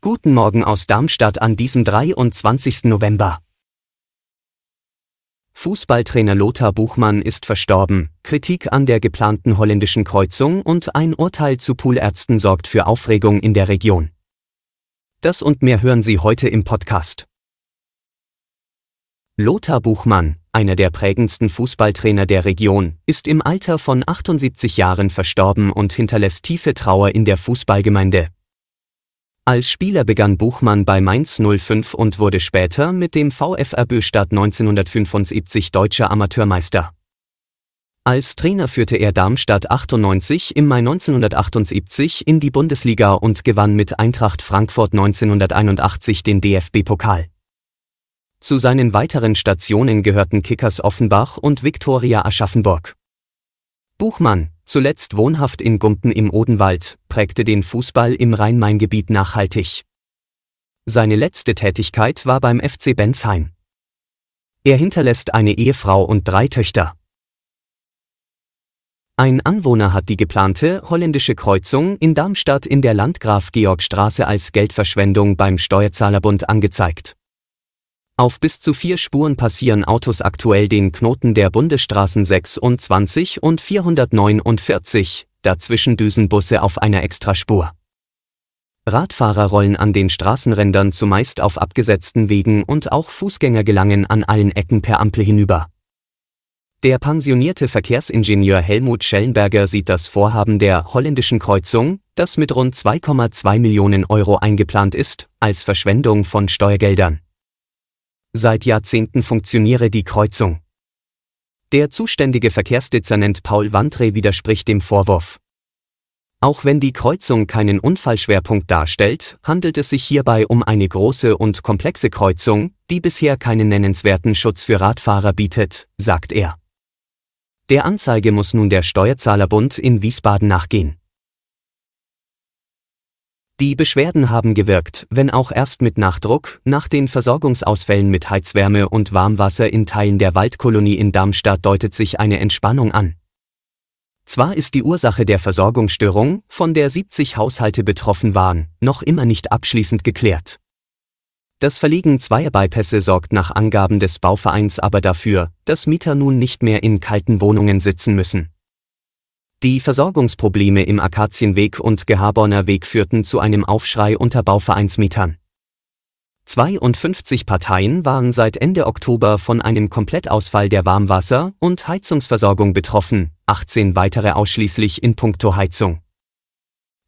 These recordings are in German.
Guten Morgen aus Darmstadt an diesem 23. November. Fußballtrainer Lothar Buchmann ist verstorben, Kritik an der geplanten holländischen Kreuzung und ein Urteil zu Poolärzten sorgt für Aufregung in der Region. Das und mehr hören Sie heute im Podcast. Lothar Buchmann, einer der prägendsten Fußballtrainer der Region, ist im Alter von 78 Jahren verstorben und hinterlässt tiefe Trauer in der Fußballgemeinde. Als Spieler begann Buchmann bei Mainz 05 und wurde später mit dem VfR Böstadt 1975 deutscher Amateurmeister. Als Trainer führte er Darmstadt 98 im Mai 1978 in die Bundesliga und gewann mit Eintracht Frankfurt 1981 den DFB-Pokal. Zu seinen weiteren Stationen gehörten Kickers Offenbach und Viktoria Aschaffenburg. Buchmann, zuletzt wohnhaft in Gumpen im Odenwald, prägte den Fußball im Rhein-Main-Gebiet nachhaltig. Seine letzte Tätigkeit war beim FC Bensheim. Er hinterlässt eine Ehefrau und drei Töchter. Ein Anwohner hat die geplante holländische Kreuzung in Darmstadt in der Landgraf-Georg-Straße als Geldverschwendung beim Steuerzahlerbund angezeigt. Auf bis zu vier Spuren passieren Autos aktuell den Knoten der Bundesstraßen 26 und 449, dazwischen düsen Busse auf einer Extraspur. Radfahrer rollen an den Straßenrändern zumeist auf abgesetzten Wegen und auch Fußgänger gelangen an allen Ecken per Ampel hinüber. Der pensionierte Verkehrsingenieur Helmut Schellenberger sieht das Vorhaben der holländischen Kreuzung, das mit rund 2,2 Millionen Euro eingeplant ist, als Verschwendung von Steuergeldern. Seit Jahrzehnten funktioniere die Kreuzung. Der zuständige Verkehrsdezernent Paul Wandre widerspricht dem Vorwurf. Auch wenn die Kreuzung keinen Unfallschwerpunkt darstellt, handelt es sich hierbei um eine große und komplexe Kreuzung, die bisher keinen nennenswerten Schutz für Radfahrer bietet, sagt er. Der Anzeige muss nun der Steuerzahlerbund in Wiesbaden nachgehen. Die Beschwerden haben gewirkt, wenn auch erst mit Nachdruck, nach den Versorgungsausfällen mit Heizwärme und Warmwasser in Teilen der Waldkolonie in Darmstadt deutet sich eine Entspannung an. Zwar ist die Ursache der Versorgungsstörung, von der 70 Haushalte betroffen waren, noch immer nicht abschließend geklärt. Das Verlegen zweier Bypässe sorgt nach Angaben des Bauvereins aber dafür, dass Mieter nun nicht mehr in kalten Wohnungen sitzen müssen. Die Versorgungsprobleme im Akazienweg und Gehaborner Weg führten zu einem Aufschrei unter Bauvereinsmietern. 52 Parteien waren seit Ende Oktober von einem Komplettausfall der Warmwasser- und Heizungsversorgung betroffen, 18 weitere ausschließlich in puncto Heizung.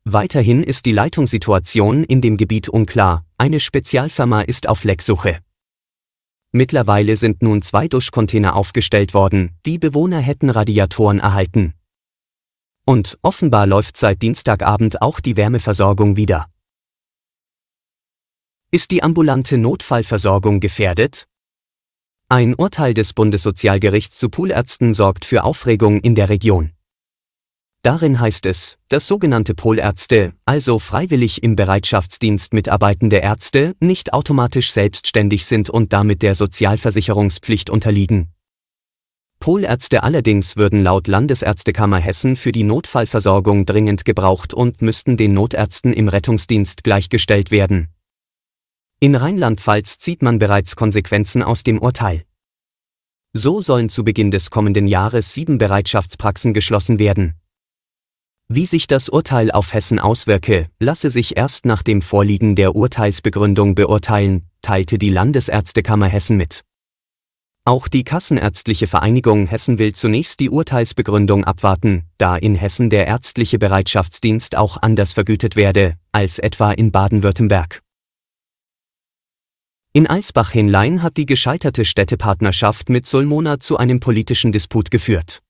Weiterhin ist die Leitungssituation in dem Gebiet unklar, eine Spezialfirma ist auf Lecksuche. Mittlerweile sind nun zwei Duschcontainer aufgestellt worden, die Bewohner hätten Radiatoren erhalten. Und offenbar läuft seit Dienstagabend auch die Wärmeversorgung wieder. Ist die ambulante Notfallversorgung gefährdet? Ein Urteil des Bundessozialgerichts zu Poolärzten sorgt für Aufregung in der Region. Darin heißt es, dass sogenannte Polärzte, also freiwillig im Bereitschaftsdienst mitarbeitende Ärzte, nicht automatisch selbstständig sind und damit der Sozialversicherungspflicht unterliegen. Polärzte allerdings würden laut Landesärztekammer Hessen für die Notfallversorgung dringend gebraucht und müssten den Notärzten im Rettungsdienst gleichgestellt werden. In Rheinland-Pfalz zieht man bereits Konsequenzen aus dem Urteil. So sollen zu Beginn des kommenden Jahres sieben Bereitschaftspraxen geschlossen werden. Wie sich das Urteil auf Hessen auswirke, lasse sich erst nach dem Vorliegen der Urteilsbegründung beurteilen, teilte die Landesärztekammer Hessen mit. Auch die Kassenärztliche Vereinigung Hessen will zunächst die Urteilsbegründung abwarten, da in Hessen der ärztliche Bereitschaftsdienst auch anders vergütet werde, als etwa in Baden-Württemberg. In Eisbach-Henlein hat die gescheiterte Städtepartnerschaft mit Sulmona zu einem politischen Disput geführt.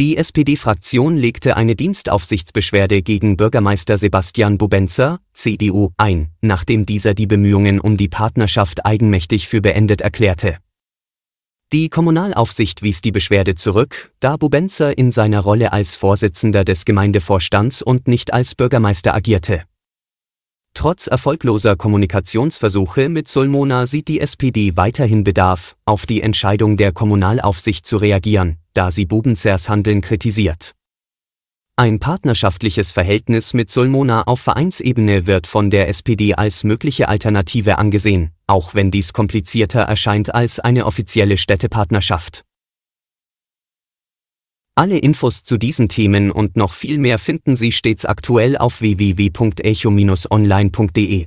Die SPD-Fraktion legte eine Dienstaufsichtsbeschwerde gegen Bürgermeister Sebastian Bubenzer, CDU, ein, nachdem dieser die Bemühungen um die Partnerschaft eigenmächtig für beendet erklärte. Die Kommunalaufsicht wies die Beschwerde zurück, da Bubenzer in seiner Rolle als Vorsitzender des Gemeindevorstands und nicht als Bürgermeister agierte. Trotz erfolgloser Kommunikationsversuche mit Sulmona sieht die SPD weiterhin Bedarf, auf die Entscheidung der Kommunalaufsicht zu reagieren, da sie Bubenzers Handeln kritisiert. Ein partnerschaftliches Verhältnis mit Sulmona auf Vereinsebene wird von der SPD als mögliche Alternative angesehen, auch wenn dies komplizierter erscheint als eine offizielle Städtepartnerschaft. Alle Infos zu diesen Themen und noch viel mehr finden Sie stets aktuell auf www.echo-online.de.